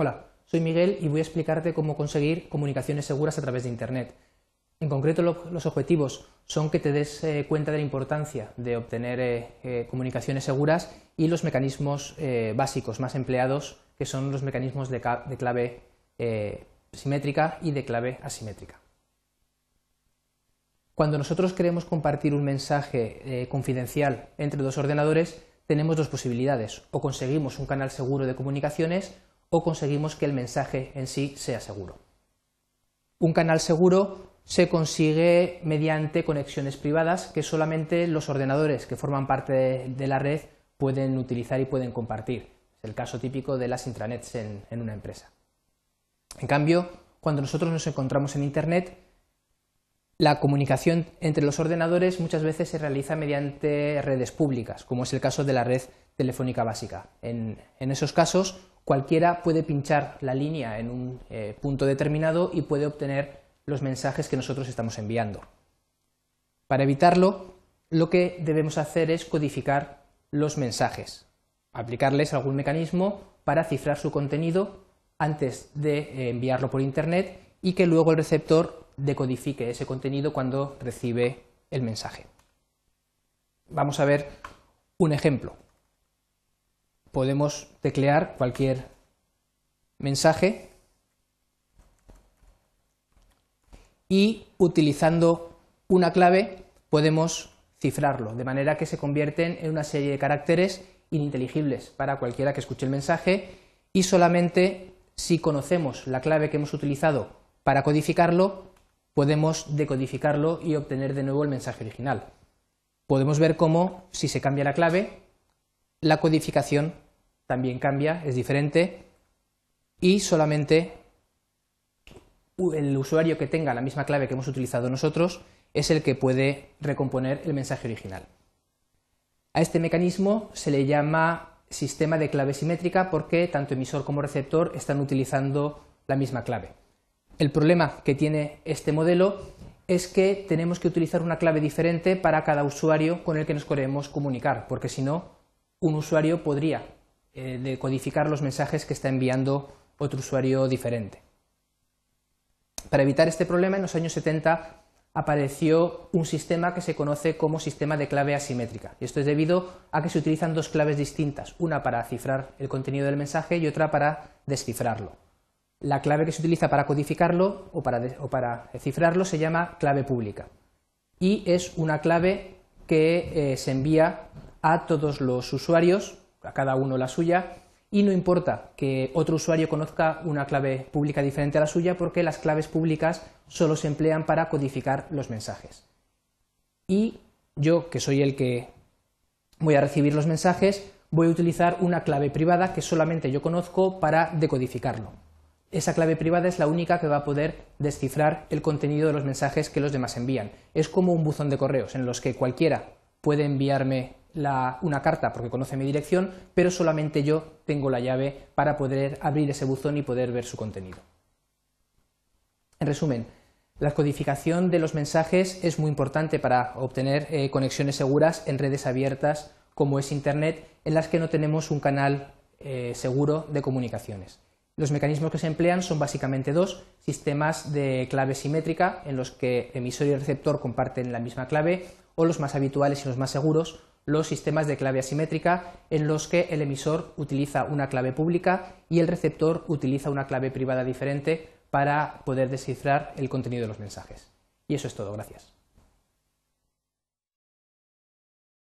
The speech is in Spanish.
Hola, soy Miguel y voy a explicarte cómo conseguir comunicaciones seguras a través de Internet. En concreto, los objetivos son que te des eh, cuenta de la importancia de obtener eh, eh, comunicaciones seguras y los mecanismos básicos más empleados, que son los mecanismos de, clave simétrica y de clave asimétrica. Cuando nosotros queremos compartir un mensaje confidencial entre dos ordenadores, tenemos dos posibilidades. O conseguimos un canal seguro de comunicaciones o conseguimos que el mensaje en sí sea seguro. Un canal seguro se consigue mediante conexiones privadas que solamente los ordenadores que forman parte de la red pueden utilizar y pueden compartir. Es el caso típico de las intranets en, una empresa. En cambio, cuando nosotros nos encontramos en Internet, la comunicación entre los ordenadores muchas veces se realiza mediante redes públicas, como es el caso de la red telefónica básica. En, esos casos, cualquiera puede pinchar la línea en un eh, punto determinado y puede obtener los mensajes que nosotros estamos enviando. Para evitarlo, lo que debemos hacer es codificar los mensajes, aplicarles algún mecanismo para cifrar su contenido antes de eh, enviarlo por Internet y que luego el receptor decodifique ese contenido cuando recibe el mensaje. Vamos a ver un ejemplo. Podemos teclear cualquier mensaje y utilizando una clave podemos cifrarlo, de manera que se convierten en una serie de caracteres ininteligibles para cualquiera que escuche el mensaje y solamente si conocemos la clave que hemos utilizado para codificarlo, podemos decodificarlo y obtener de nuevo el mensaje original. Podemos ver cómo, si se cambia la clave, la codificación también cambia, es diferente, y solamente el usuario que tenga la misma clave que hemos utilizado nosotros es el que puede recomponer el mensaje original. A este mecanismo se le llama sistema de clave simétrica porque tanto emisor como receptor están utilizando la misma clave. El problema que tiene este modelo es que tenemos que utilizar una clave diferente para cada usuario con el que nos queremos comunicar, porque si no, un usuario podría eh, decodificar los mensajes que está enviando otro usuario diferente. Para evitar este problema, en los años 70 apareció un sistema que se conoce como sistema de clave asimétrica. Y esto es debido a que se utilizan dos claves distintas, una para cifrar el contenido del mensaje y otra para descifrarlo. La clave que se utiliza para codificarlo o para, cifrarlo se llama clave pública y es una clave que eh, se envía a todos los usuarios, a cada uno la suya, y no importa que otro usuario conozca una clave pública diferente a la suya porque las claves públicas solo se emplean para codificar los mensajes. Y yo, que soy el que voy a recibir los mensajes, voy a utilizar una clave privada que solamente yo conozco para decodificarlo esa clave privada es la única que va a poder descifrar el contenido de los mensajes que los demás envían. Es como un buzón de correos en los que cualquiera puede enviarme una carta porque conoce mi dirección, pero solamente yo tengo la llave para poder abrir ese buzón y poder ver su contenido. En resumen, la codificación de los mensajes es muy importante para obtener eh, conexiones seguras en redes abiertas como es Internet, en las que no tenemos un canal eh, seguro de comunicaciones. Los mecanismos que se emplean son básicamente dos, sistemas de clave simétrica en los que emisor y receptor comparten la misma clave o los más habituales y los más seguros, los sistemas de clave asimétrica en los que el emisor utiliza una clave pública y el receptor utiliza una clave privada diferente para poder descifrar el contenido de los mensajes. Y eso es todo, gracias.